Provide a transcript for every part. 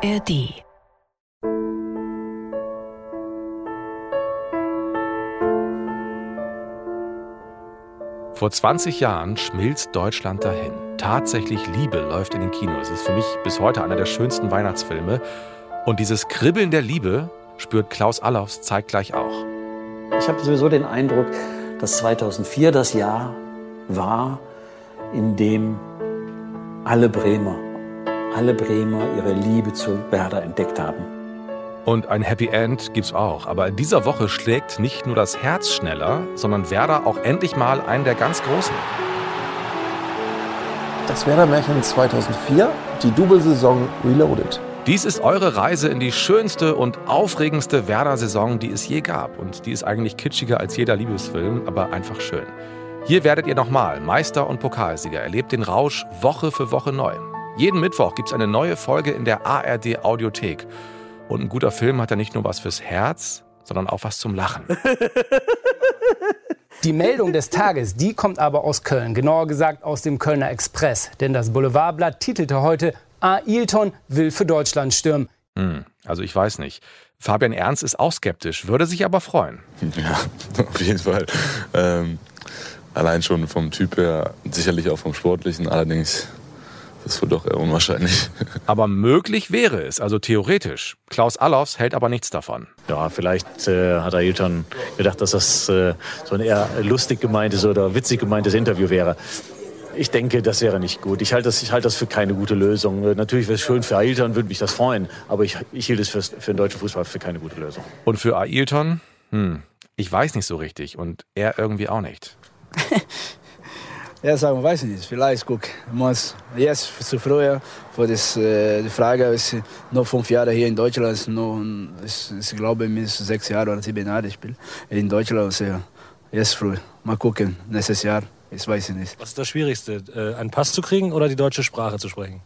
ARD Vor 20 Jahren schmilzt Deutschland dahin. Tatsächlich Liebe läuft in den Kinos. Es ist für mich bis heute einer der schönsten Weihnachtsfilme. Und dieses Kribbeln der Liebe spürt Klaus Allofs zeitgleich auch. Ich habe sowieso den Eindruck, dass 2004 das Jahr war, in dem alle Bremer, alle Bremer ihre Liebe zu Werder entdeckt haben. Und ein Happy End gibt's auch. Aber in dieser Woche schlägt nicht nur das Herz schneller, sondern Werder auch endlich mal einen der ganz Großen. Das Werder-Märchen 2004, die Double-Saison Reloaded. Dies ist eure Reise in die schönste und aufregendste Werder-Saison, die es je gab. Und die ist eigentlich kitschiger als jeder Liebesfilm, aber einfach schön. Hier werdet ihr nochmal Meister und Pokalsieger. Erlebt den Rausch Woche für Woche neu. Jeden Mittwoch gibt's eine neue Folge in der ARD Audiothek. Und ein guter Film hat ja nicht nur was fürs Herz, sondern auch was zum Lachen. Die Meldung des Tages, die kommt aber aus Köln, genauer gesagt aus dem Kölner Express. Denn das Boulevardblatt titelte heute, Ailton will für Deutschland stürmen. Hm, also ich weiß nicht. Fabian Ernst ist auch skeptisch, würde sich aber freuen. Ja, auf jeden Fall. Ähm, allein schon vom Typ her, sicherlich auch vom Sportlichen. Allerdings ist wohl doch eher unwahrscheinlich. Aber möglich wäre es, also theoretisch. Klaus Allofs hält aber nichts davon. Ja, vielleicht äh, hat Ailton gedacht, dass das äh, so ein eher lustig gemeintes oder witzig gemeintes Interview wäre. Ich denke, das wäre nicht gut. Ich halte das, ich halte das für keine gute Lösung. Äh, natürlich wäre es schön für Ailton, würde mich das freuen. Aber ich, ich hielt es für, für den deutschen Fußball für keine gute Lösung. Und für Ailton? Hm, ich weiß nicht so richtig. Und er irgendwie auch nicht. Ja, sagen, weiß ich nicht. Vielleicht guck, muss jetzt zu früh für das, äh, die Frage ist nur fünf Jahre hier in Deutschland, nur, ist, ich glaube mindestens sechs Jahre oder sieben Jahre ich spiele in Deutschland. Also, jetzt früh. Mal gucken, nächstes Jahr. Ich weiß ich nicht. Was ist das Schwierigste, äh, einen Pass zu kriegen oder die deutsche Sprache zu sprechen?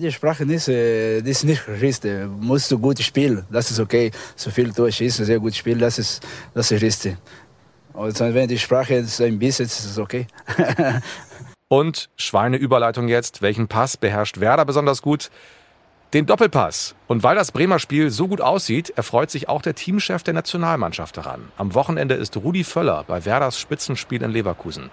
Die Sprache ist, äh, das ist nicht richtig. Musst du gut spielen, das ist okay. So viel Deutsch ist sehr gut spielen, das ist das ist richtig. Und wenn die Sprache ein bisschen ist, ist es okay. Und Schweineüberleitung jetzt. Welchen Pass beherrscht Werder besonders gut? Den Doppelpass. Und weil das Bremer Spiel so gut aussieht, erfreut sich auch der Teamchef der Nationalmannschaft daran. Am Wochenende ist Rudi Völler bei Werders Spitzenspiel in Leverkusen.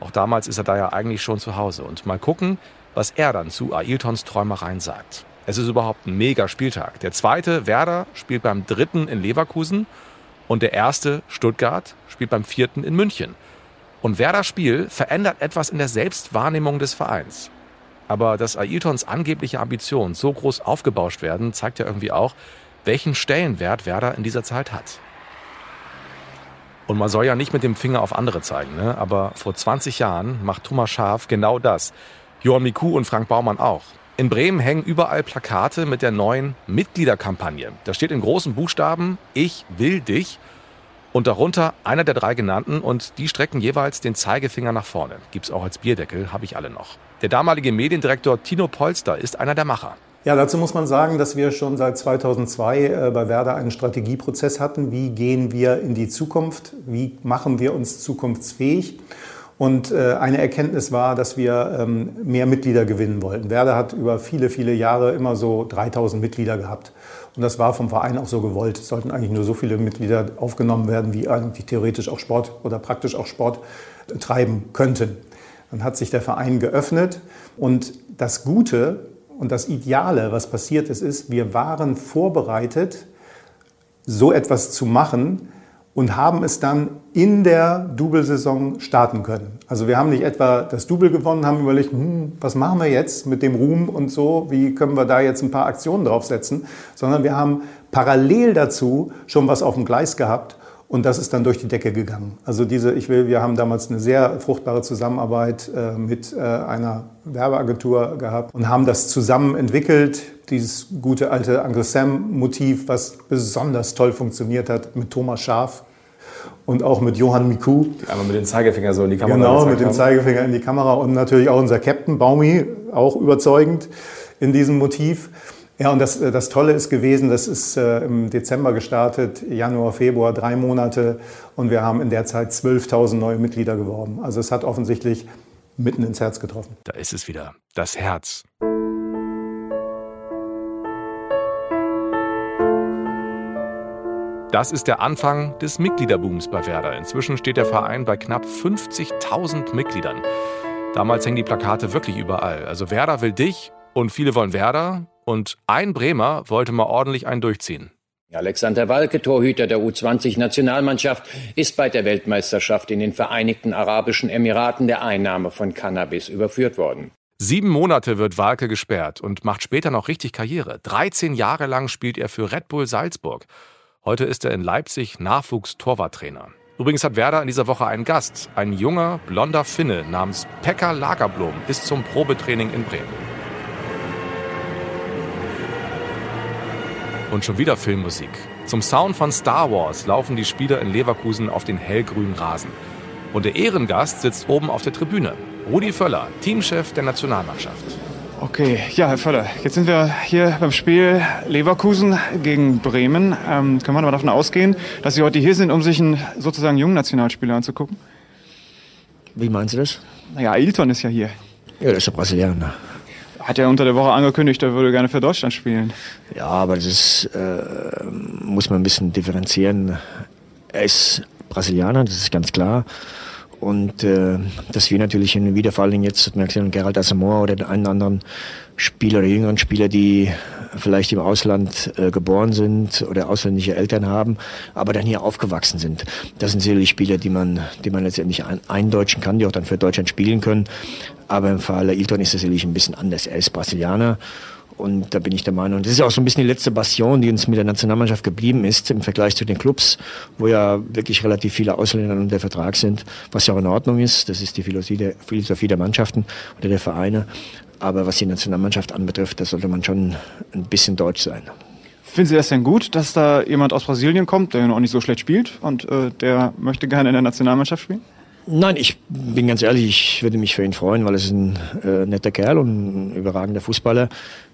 Auch damals ist er da ja eigentlich schon zu Hause. Und mal gucken, was er dann zu Ailtons Träumereien sagt. Es ist überhaupt ein mega Spieltag. Der zweite, Werder, spielt beim dritten in Leverkusen. Und der erste, Stuttgart, spielt beim vierten in München. Und Werders Spiel verändert etwas in der Selbstwahrnehmung des Vereins. Aber dass Ailtons angebliche Ambitionen so groß aufgebauscht werden, zeigt ja irgendwie auch, welchen Stellenwert Werder in dieser Zeit hat. Und man soll ja nicht mit dem Finger auf andere zeigen, ne? aber vor 20 Jahren macht Thomas Schaaf genau das. Johann Miku und Frank Baumann auch. In Bremen hängen überall Plakate mit der neuen Mitgliederkampagne. Da steht in großen Buchstaben, ich will dich. Und darunter einer der drei genannten und die strecken jeweils den Zeigefinger nach vorne. Gibt's auch als Bierdeckel, habe ich alle noch. Der damalige Mediendirektor Tino Polster ist einer der Macher. Ja, dazu muss man sagen, dass wir schon seit 2002 äh, bei Werder einen Strategieprozess hatten. Wie gehen wir in die Zukunft? Wie machen wir uns zukunftsfähig? Und äh, eine Erkenntnis war, dass wir ähm, mehr Mitglieder gewinnen wollten. Werder hat über viele, viele Jahre immer so 3000 Mitglieder gehabt. Und das war vom Verein auch so gewollt. Es sollten eigentlich nur so viele Mitglieder aufgenommen werden, wie eigentlich theoretisch auch Sport oder praktisch auch Sport treiben könnten. Dann hat sich der Verein geöffnet. Und das Gute und das Ideale, was passiert ist, ist, wir waren vorbereitet, so etwas zu machen, und haben es dann in der Double-Saison starten können. Also wir haben nicht etwa das Double gewonnen, haben überlegt, hm, was machen wir jetzt mit dem Ruhm und so, wie können wir da jetzt ein paar Aktionen draufsetzen, sondern wir haben parallel dazu schon was auf dem Gleis gehabt und das ist dann durch die Decke gegangen. Also diese, ich will, wir haben damals eine sehr fruchtbare Zusammenarbeit äh, mit äh, einer Werbeagentur gehabt und haben das zusammen entwickelt. Dieses gute alte Uncle Sam-Motiv, was besonders toll funktioniert hat mit Thomas Schaf und auch mit Johann Miku. Einmal mit dem Zeigefinger so in die Kamera. Genau, mit dem Zeigefinger in die Kamera und natürlich auch unser Captain Baumi, auch überzeugend in diesem Motiv. Ja, und das, das Tolle ist gewesen, das ist äh, im Dezember gestartet, Januar, Februar, drei Monate und wir haben in der Zeit 12.000 neue Mitglieder geworben. Also es hat offensichtlich mitten ins Herz getroffen. Da ist es wieder, das Herz. Das ist der Anfang des Mitgliederbooms bei Werder. Inzwischen steht der Verein bei knapp 50.000 Mitgliedern. Damals hängen die Plakate wirklich überall. Also Werder will dich und viele wollen Werder und ein Bremer wollte mal ordentlich einen durchziehen. Alexander Walke, Torhüter der U20-Nationalmannschaft, ist bei der Weltmeisterschaft in den Vereinigten Arabischen Emiraten der Einnahme von Cannabis überführt worden. Sieben Monate wird Walke gesperrt und macht später noch richtig Karriere. 13 Jahre lang spielt er für Red Bull Salzburg. Heute ist er in Leipzig Nachwuchstorwarttrainer. Übrigens hat Werder in dieser Woche einen Gast. Ein junger, blonder Finne namens Pekka Lagerblom ist zum Probetraining in Bremen. Und schon wieder Filmmusik. Zum Sound von Star Wars laufen die Spieler in Leverkusen auf den hellgrünen Rasen. Und der Ehrengast sitzt oben auf der Tribüne. Rudi Völler, Teamchef der Nationalmannschaft. Okay, ja, Herr Völler, jetzt sind wir hier beim Spiel Leverkusen gegen Bremen. Ähm, kann man aber davon ausgehen, dass Sie heute hier sind, um sich einen sozusagen jungen Nationalspieler anzugucken? Wie meinen Sie das? Naja, Ailton ist ja hier. Ja, das ist der Brasilianer. Hat er unter der Woche angekündigt, er würde gerne für Deutschland spielen. Ja, aber das äh, muss man ein bisschen differenzieren. Er ist Brasilianer, das ist ganz klar. Und äh, dass wir natürlich in Wiederfallen jetzt, man gesehen, Gerald Asamoah oder einen anderen Spieler oder jüngeren Spieler, die vielleicht im Ausland äh, geboren sind oder ausländische Eltern haben, aber dann hier aufgewachsen sind. Das sind sicherlich Spieler, die man, die man letztendlich ein, eindeutschen kann, die auch dann für Deutschland spielen können. Aber im Fall Ilton ist das sicherlich ein bisschen anders. Er ist Brasilianer und da bin ich der Meinung, das ist auch so ein bisschen die letzte Bastion, die uns mit der Nationalmannschaft geblieben ist im Vergleich zu den Clubs, wo ja wirklich relativ viele Ausländer unter Vertrag sind, was ja auch in Ordnung ist. Das ist die Philosophie der, Philosophie der Mannschaften oder der Vereine. Aber was die Nationalmannschaft anbetrifft, da sollte man schon ein bisschen deutsch sein. Finden Sie das denn gut, dass da jemand aus Brasilien kommt, der noch nicht so schlecht spielt und äh, der möchte gerne in der Nationalmannschaft spielen? Nein, ich bin ganz ehrlich, ich würde mich für ihn freuen, weil er ist ein äh, netter Kerl und ein überragender Fußballer.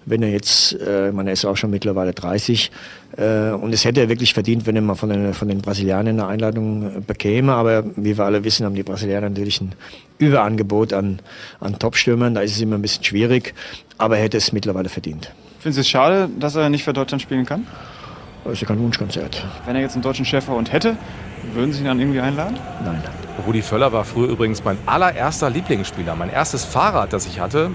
Wenn er jetzt, äh, man ist auch schon mittlerweile 30 äh, und es hätte er wirklich verdient, wenn er mal von den, von den Brasilianern eine Einladung bekäme. Aber wie wir alle wissen, haben die Brasilianer natürlich ein Überangebot an, an Top-Stürmern. Da ist es immer ein bisschen schwierig, aber er hätte es mittlerweile verdient. Finden Sie es schade, dass er nicht für Deutschland spielen kann? Das ist ja kein Wunschkonzert. Wenn er jetzt einen deutschen Schäferhund hätte, würden Sie ihn dann irgendwie einladen? Nein. Rudi Völler war früher übrigens mein allererster Lieblingsspieler. Mein erstes Fahrrad, das ich hatte,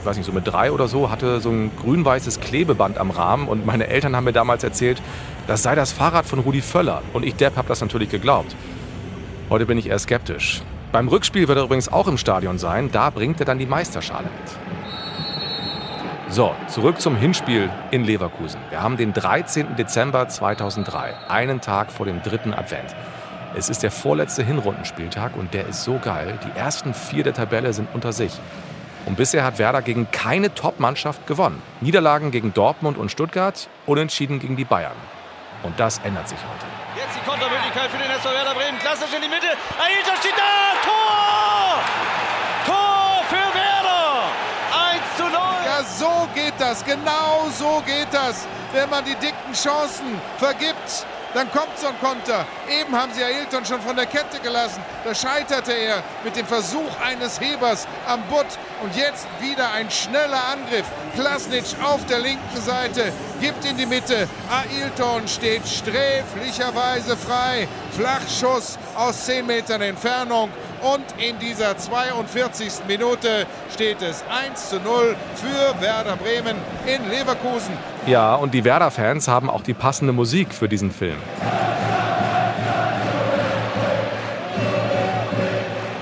ich weiß nicht, so mit drei oder so, hatte so ein grün-weißes Klebeband am Rahmen und meine Eltern haben mir damals erzählt, das sei das Fahrrad von Rudi Völler. Und ich, Depp, habe das natürlich geglaubt. Heute bin ich eher skeptisch. Beim Rückspiel wird er übrigens auch im Stadion sein. Da bringt er dann die Meisterschale mit. So, zurück zum Hinspiel in Leverkusen. Wir haben den 13. Dezember 2003, einen Tag vor dem dritten Advent. Es ist der vorletzte Hinrundenspieltag und der ist so geil. Die ersten vier der Tabelle sind unter sich. Und bisher hat Werder gegen keine Top-Mannschaft gewonnen. Niederlagen gegen Dortmund und Stuttgart, unentschieden gegen die Bayern. Und das ändert sich heute. Jetzt die Kontermöglichkeit für den SV Werder Bremen. Klassisch in die Mitte. Ailton steht da. Tor! Tor für Werder. 1 zu 0. Ja, so geht das. Genau so geht das. Wenn man die dicken Chancen vergibt, dann kommt so ein Konter. Eben haben sie Ailton schon von der Kette gelassen. Da scheiterte er mit dem Versuch eines Hebers am Butt. Und jetzt wieder ein schneller Angriff. Klasnic auf der linken Seite gibt in die Mitte. Ailton steht sträflicherweise frei. Flachschuss aus 10 Metern Entfernung. Und in dieser 42. Minute steht es 1 zu 0 für Werder Bremen in Leverkusen. Ja, und die Werder-Fans haben auch die passende Musik für diesen Film.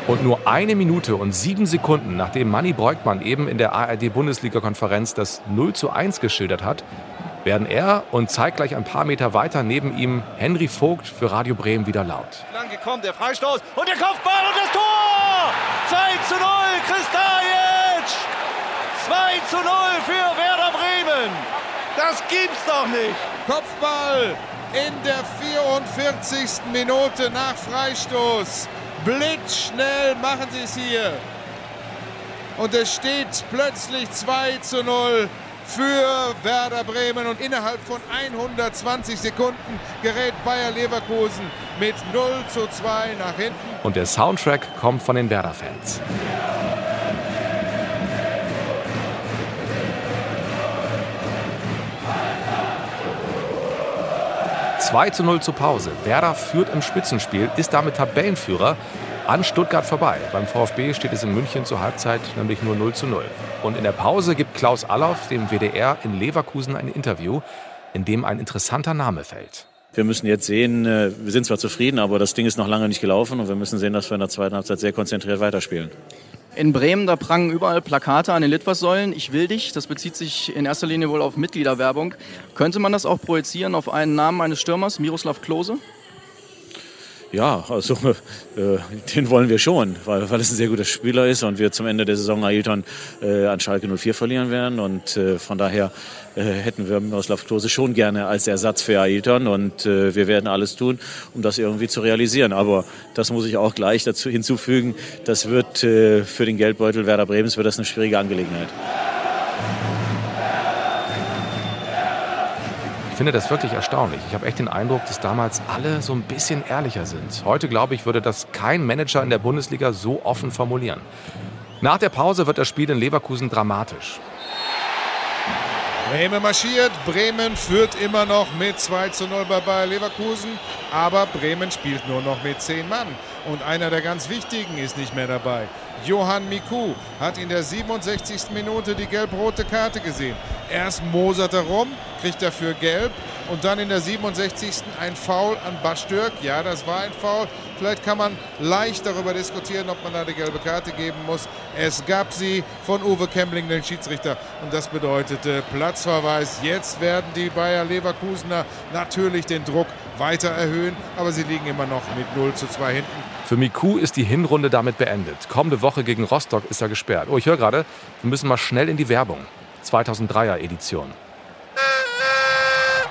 Und nur eine Minute und sieben Sekunden, nachdem Manny Breukmann eben in der ARD-Bundesliga-Konferenz das 0 zu 1 geschildert hat, werden er und zeitgleich ein paar Meter weiter neben ihm Henry Vogt für Radio Bremen wieder laut. Flanke kommt, der Freistoß und der Kopfball und das Tor! 2 zu 0, Kristajic! 2 zu 0 für Werder Bremen! Das gibt's doch nicht! Kopfball in der 44. Minute nach Freistoß. Blitzschnell machen sie es hier. Und es steht plötzlich 2 zu 0 für Werder Bremen und innerhalb von 120 Sekunden gerät Bayer Leverkusen mit 0 zu 2 nach hinten. Und der Soundtrack kommt von den Werder-Fans. 2 zu 0 zur Pause. Werder führt im Spitzenspiel, ist damit Tabellenführer an Stuttgart vorbei. Beim VfB steht es in München zur Halbzeit nämlich nur 0 zu 0. Und in der Pause gibt Klaus Allauf dem WDR in Leverkusen ein Interview, in dem ein interessanter Name fällt. Wir müssen jetzt sehen, äh, wir sind zwar zufrieden, aber das Ding ist noch lange nicht gelaufen und wir müssen sehen, dass wir in der zweiten Halbzeit sehr konzentriert weiterspielen. In Bremen, da prangen überall Plakate an den Litfaßsäulen. Ich will dich. Das bezieht sich in erster Linie wohl auf Mitgliederwerbung. Könnte man das auch projizieren auf einen Namen eines Stürmers, Miroslav Klose? Ja, also äh, den wollen wir schon, weil, weil es ein sehr guter Spieler ist und wir zum Ende der Saison Ailton äh, an Schalke 04 verlieren werden. Und äh, von daher äh, hätten wir Miroslav Klose schon gerne als Ersatz für Ailton und äh, wir werden alles tun, um das irgendwie zu realisieren. Aber das muss ich auch gleich dazu hinzufügen, das wird äh, für den Geldbeutel Werder Bremens wird das eine schwierige Angelegenheit. Finde das wirklich erstaunlich. Ich habe echt den Eindruck, dass damals alle so ein bisschen ehrlicher sind. Heute, glaube ich, würde das kein Manager in der Bundesliga so offen formulieren. Nach der Pause wird das Spiel in Leverkusen dramatisch. Bremen marschiert. Bremen führt immer noch mit 2 zu 0 bei Bayer Leverkusen. Aber Bremen spielt nur noch mit 10 Mann. Und einer der ganz wichtigen ist nicht mehr dabei. Johann Miku hat in der 67. Minute die gelb-rote Karte gesehen. Erst mosert er rum, kriegt dafür gelb und dann in der 67. ein Foul an Bastürk. Ja, das war ein Foul. Vielleicht kann man leicht darüber diskutieren, ob man da die gelbe Karte geben muss. Es gab sie von Uwe Kemmling, den Schiedsrichter. Und das bedeutete Platzverweis. Jetzt werden die Bayer Leverkusener natürlich den Druck weiter erhöhen, aber sie liegen immer noch mit 0 zu 2 hinten. Für Miku ist die Hinrunde damit beendet. Kommende Woche gegen Rostock ist er gesperrt. Oh, ich höre gerade, wir müssen mal schnell in die Werbung. 2003er Edition.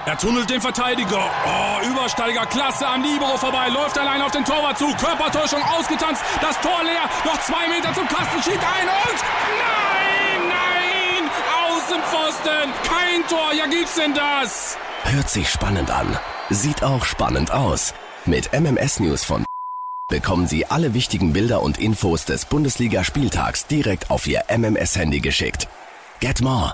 Er tunnelt den Verteidiger. Oh, Übersteiger, klasse am Libero vorbei. Läuft allein auf den Torwart zu. Körpertäuschung ausgetanzt. Das Tor leer. Noch zwei Meter zum Kasten. Schiebt ein und. Nein, nein! Außenpfosten. Kein Tor. Ja, gibt's denn das? Hört sich spannend an. Sieht auch spannend aus. Mit MMS News von bekommen Sie alle wichtigen Bilder und Infos des Bundesliga-Spieltags direkt auf Ihr MMS-Handy geschickt. Get more!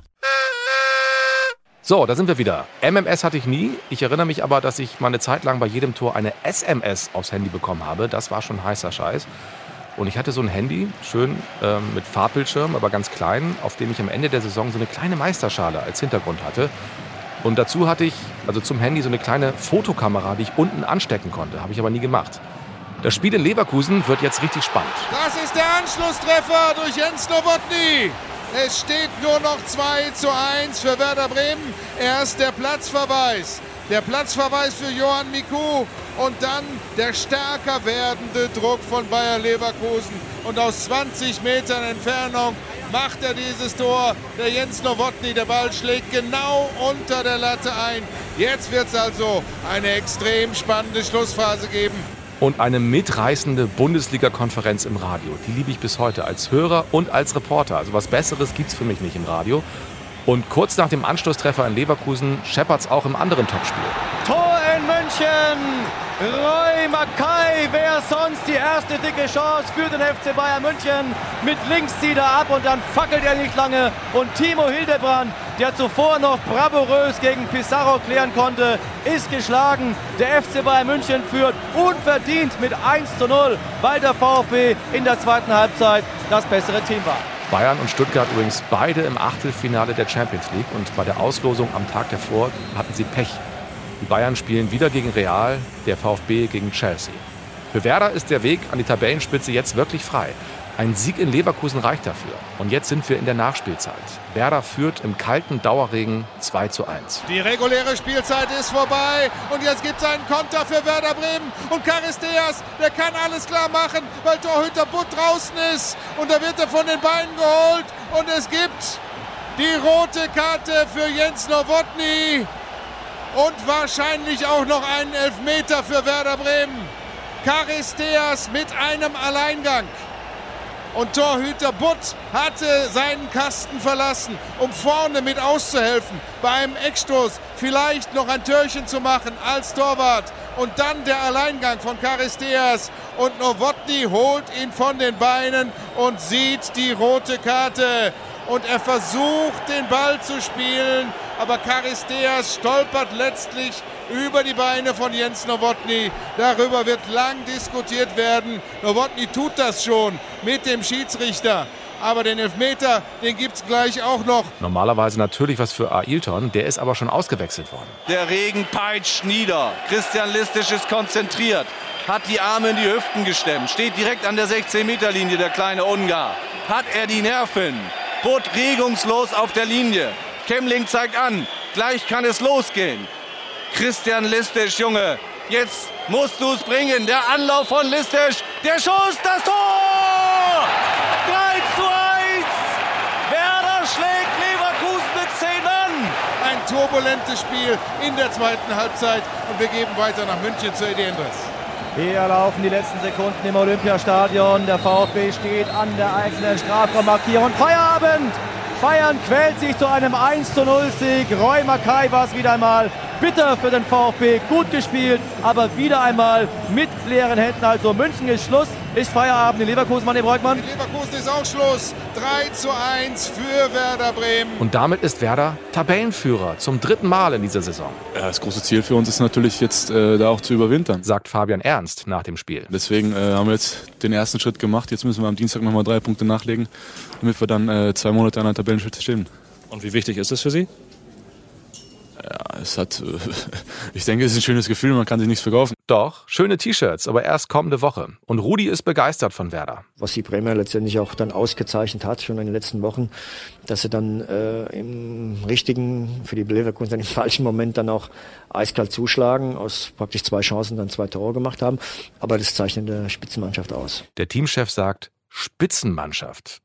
So, da sind wir wieder. MMS hatte ich nie. Ich erinnere mich aber, dass ich mal eine Zeit lang bei jedem Tor eine SMS aufs Handy bekommen habe. Das war schon heißer Scheiß. Und ich hatte so ein Handy, schön ähm, mit Farbbildschirm, aber ganz klein, auf dem ich am Ende der Saison so eine kleine Meisterschale als Hintergrund hatte. Und dazu hatte ich, also zum Handy, so eine kleine Fotokamera, die ich unten anstecken konnte. Habe ich aber nie gemacht. Das Spiel in Leverkusen wird jetzt richtig spannend. Das ist der Anschlusstreffer durch Jens Nowotny. Es steht nur noch 2 zu 1 für Werder Bremen. Erst der Platzverweis. Der Platzverweis für Johann Miku und dann der stärker werdende Druck von Bayer Leverkusen. Und aus 20 Metern Entfernung macht er dieses Tor. Der Jens Nowotny, der Ball schlägt genau unter der Latte ein. Jetzt wird es also eine extrem spannende Schlussphase geben und eine mitreißende Bundesliga-Konferenz im Radio. Die liebe ich bis heute als Hörer und als Reporter. Also was Besseres gibt es für mich nicht im Radio. Und kurz nach dem Anschlusstreffer in Leverkusen scheppert es auch im anderen Topspiel. Tor in München! Roy Mackay wäre sonst die erste dicke Chance für den FC Bayern München. Mit links zieht er ab und dann fackelt er nicht lange. Und Timo Hildebrand, der zuvor noch bravourös gegen Pizarro klären konnte, ist geschlagen. Der FC Bayern München führt unverdient mit 1 zu 0, weil der VfB in der zweiten Halbzeit das bessere Team war. Bayern und Stuttgart übrigens beide im Achtelfinale der Champions League und bei der Auslosung am Tag davor hatten sie Pech. Die Bayern spielen wieder gegen Real, der VfB gegen Chelsea. Für Werder ist der Weg an die Tabellenspitze jetzt wirklich frei. Ein Sieg in Leverkusen reicht dafür. Und jetzt sind wir in der Nachspielzeit. Werder führt im kalten Dauerregen 2 zu 1. Die reguläre Spielzeit ist vorbei und jetzt gibt es einen Konter für Werder Bremen. Und Charisteas, der kann alles klar machen, weil Torhüter Butt draußen ist. Und da wird er von den Beinen geholt und es gibt die rote Karte für Jens Nowotny und wahrscheinlich auch noch einen Elfmeter für Werder Bremen. Charisteas mit einem Alleingang. Und Torhüter Butt hatte seinen Kasten verlassen, um vorne mit auszuhelfen, bei einem Eckstoß vielleicht noch ein Törchen zu machen als Torwart. Und dann der Alleingang von Charisteas und Nowotny holt ihn von den Beinen und sieht die rote Karte. Und er versucht den Ball zu spielen, aber Charisteas stolpert letztlich über die Beine von Jens Nowotny. Darüber wird lang diskutiert werden. Nowotny tut das schon mit dem Schiedsrichter. Aber den Elfmeter, den gibt es gleich auch noch. Normalerweise natürlich was für Ailton, der ist aber schon ausgewechselt worden. Der Regen peitscht nieder. Christian Listisch ist konzentriert, hat die Arme in die Hüften gestemmt, steht direkt an der 16-Meter-Linie, der kleine Ungar. Hat er die Nerven? Butt regungslos auf der Linie. Kemmling zeigt an, gleich kann es losgehen. Christian Listisch, Junge, jetzt musst du es bringen. Der Anlauf von Listisch, der Schuss, das Tor! 3 zu 1! Werder schlägt Leverkusen mit 10 an! Ein turbulentes Spiel in der zweiten Halbzeit und wir geben weiter nach München zur ED Endres. Hier laufen die letzten Sekunden im Olympiastadion. Der VfB steht an der eigenen Strafraummarkierung. Feierabend! Bayern quält sich zu einem 1 0 Sieg. Roy Mackay war es wieder einmal. Bitter für den VfB, gut gespielt, aber wieder einmal mit leeren Händen. Also München ist Schluss, ist Feierabend in Leverkusen, Mann, Breukmann. In Leverkusen ist auch Schluss. 3 zu 1 für Werder Bremen. Und damit ist Werder Tabellenführer zum dritten Mal in dieser Saison. Ja, das große Ziel für uns ist natürlich jetzt äh, da auch zu überwintern. Sagt Fabian Ernst nach dem Spiel. Deswegen äh, haben wir jetzt den ersten Schritt gemacht. Jetzt müssen wir am Dienstag nochmal drei Punkte nachlegen, damit wir dann äh, zwei Monate an der Tabellenspitze stehen. Und wie wichtig ist es für Sie? Ja, es hat, ich denke, es ist ein schönes Gefühl, man kann sich nichts verkaufen. Doch, schöne T-Shirts, aber erst kommende Woche. Und Rudi ist begeistert von Werder. Was die Bremer letztendlich auch dann ausgezeichnet hat, schon in den letzten Wochen, dass sie dann äh, im richtigen, für die Leverkusen im falschen Moment dann auch eiskalt zuschlagen, aus praktisch zwei Chancen dann zwei Tore gemacht haben. Aber das zeichnet eine Spitzenmannschaft aus. Der Teamchef sagt, Spitzenmannschaft.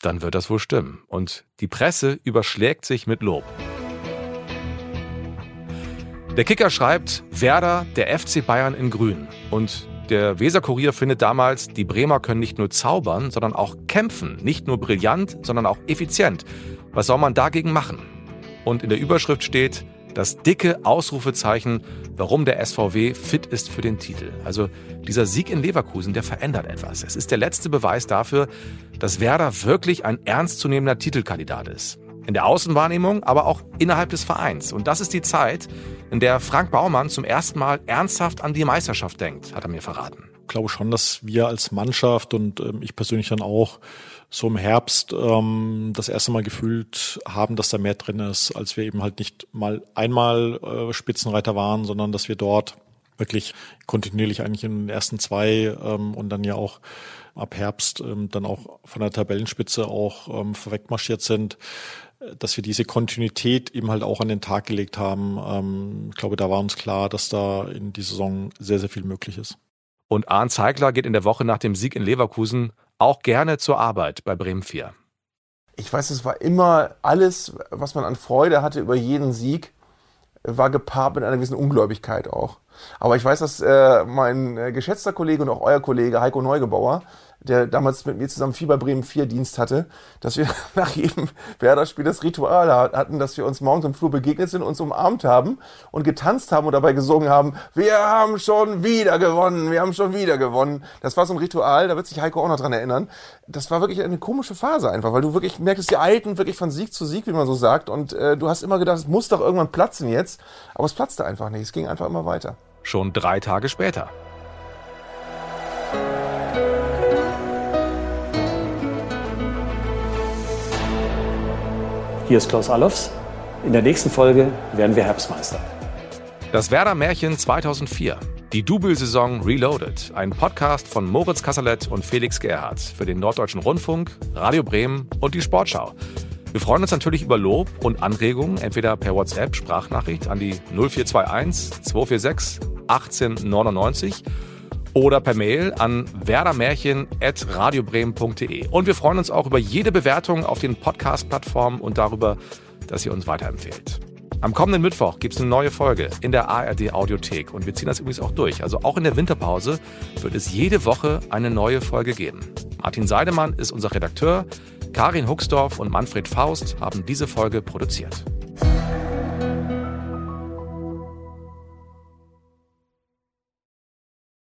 Dann wird das wohl stimmen. Und die Presse überschlägt sich mit Lob. Der Kicker schreibt, Werder, der FC Bayern in Grün. Und der Weserkurier findet damals, die Bremer können nicht nur zaubern, sondern auch kämpfen. Nicht nur brillant, sondern auch effizient. Was soll man dagegen machen? Und in der Überschrift steht, das dicke Ausrufezeichen, warum der SVW fit ist für den Titel. Also dieser Sieg in Leverkusen, der verändert etwas. Es ist der letzte Beweis dafür, dass Werder wirklich ein ernstzunehmender Titelkandidat ist. In der Außenwahrnehmung, aber auch innerhalb des Vereins. Und das ist die Zeit, in der Frank Baumann zum ersten Mal ernsthaft an die Meisterschaft denkt, hat er mir verraten. Ich glaube schon, dass wir als Mannschaft und ähm, ich persönlich dann auch so im Herbst ähm, das erste Mal gefühlt haben, dass da mehr drin ist, als wir eben halt nicht mal einmal äh, Spitzenreiter waren, sondern dass wir dort wirklich kontinuierlich eigentlich in den ersten zwei ähm, und dann ja auch ab Herbst ähm, dann auch von der Tabellenspitze auch ähm, vorwegmarschiert sind dass wir diese Kontinuität eben halt auch an den Tag gelegt haben. Ähm, ich glaube, da war uns klar, dass da in dieser Saison sehr, sehr viel möglich ist. Und Arndt Zeigler geht in der Woche nach dem Sieg in Leverkusen auch gerne zur Arbeit bei Bremen 4. Ich weiß, es war immer alles, was man an Freude hatte über jeden Sieg, war gepaart mit einer gewissen Ungläubigkeit auch. Aber ich weiß, dass äh, mein äh, geschätzter Kollege und auch euer Kollege Heiko Neugebauer der damals mit mir zusammen Fieber Bremen 4 Dienst hatte, dass wir nach jedem Werder-Spiel das Ritual hatten, dass wir uns morgens im Flur begegnet sind, uns umarmt haben und getanzt haben und dabei gesungen haben, wir haben schon wieder gewonnen, wir haben schon wieder gewonnen. Das war so ein Ritual, da wird sich Heiko auch noch dran erinnern. Das war wirklich eine komische Phase einfach, weil du wirklich merkst, die Alten wirklich von Sieg zu Sieg, wie man so sagt, und äh, du hast immer gedacht, es muss doch irgendwann platzen jetzt, aber es platzte einfach nicht, es ging einfach immer weiter. Schon drei Tage später. Hier ist Klaus Allofs. In der nächsten Folge werden wir Herbstmeister. Das Werder Märchen 2004. Die Double-Saison Reloaded. Ein Podcast von Moritz Kasserlet und Felix Gerhardt für den Norddeutschen Rundfunk, Radio Bremen und die Sportschau. Wir freuen uns natürlich über Lob und Anregungen, entweder per WhatsApp, Sprachnachricht an die 0421 246 1899 oder per Mail an werdermärchen.radiobremen.de. Und wir freuen uns auch über jede Bewertung auf den Podcast-Plattformen und darüber, dass ihr uns weiterempfehlt. Am kommenden Mittwoch gibt es eine neue Folge in der ARD Audiothek und wir ziehen das übrigens auch durch. Also auch in der Winterpause wird es jede Woche eine neue Folge geben. Martin Seidemann ist unser Redakteur, Karin Huxdorf und Manfred Faust haben diese Folge produziert.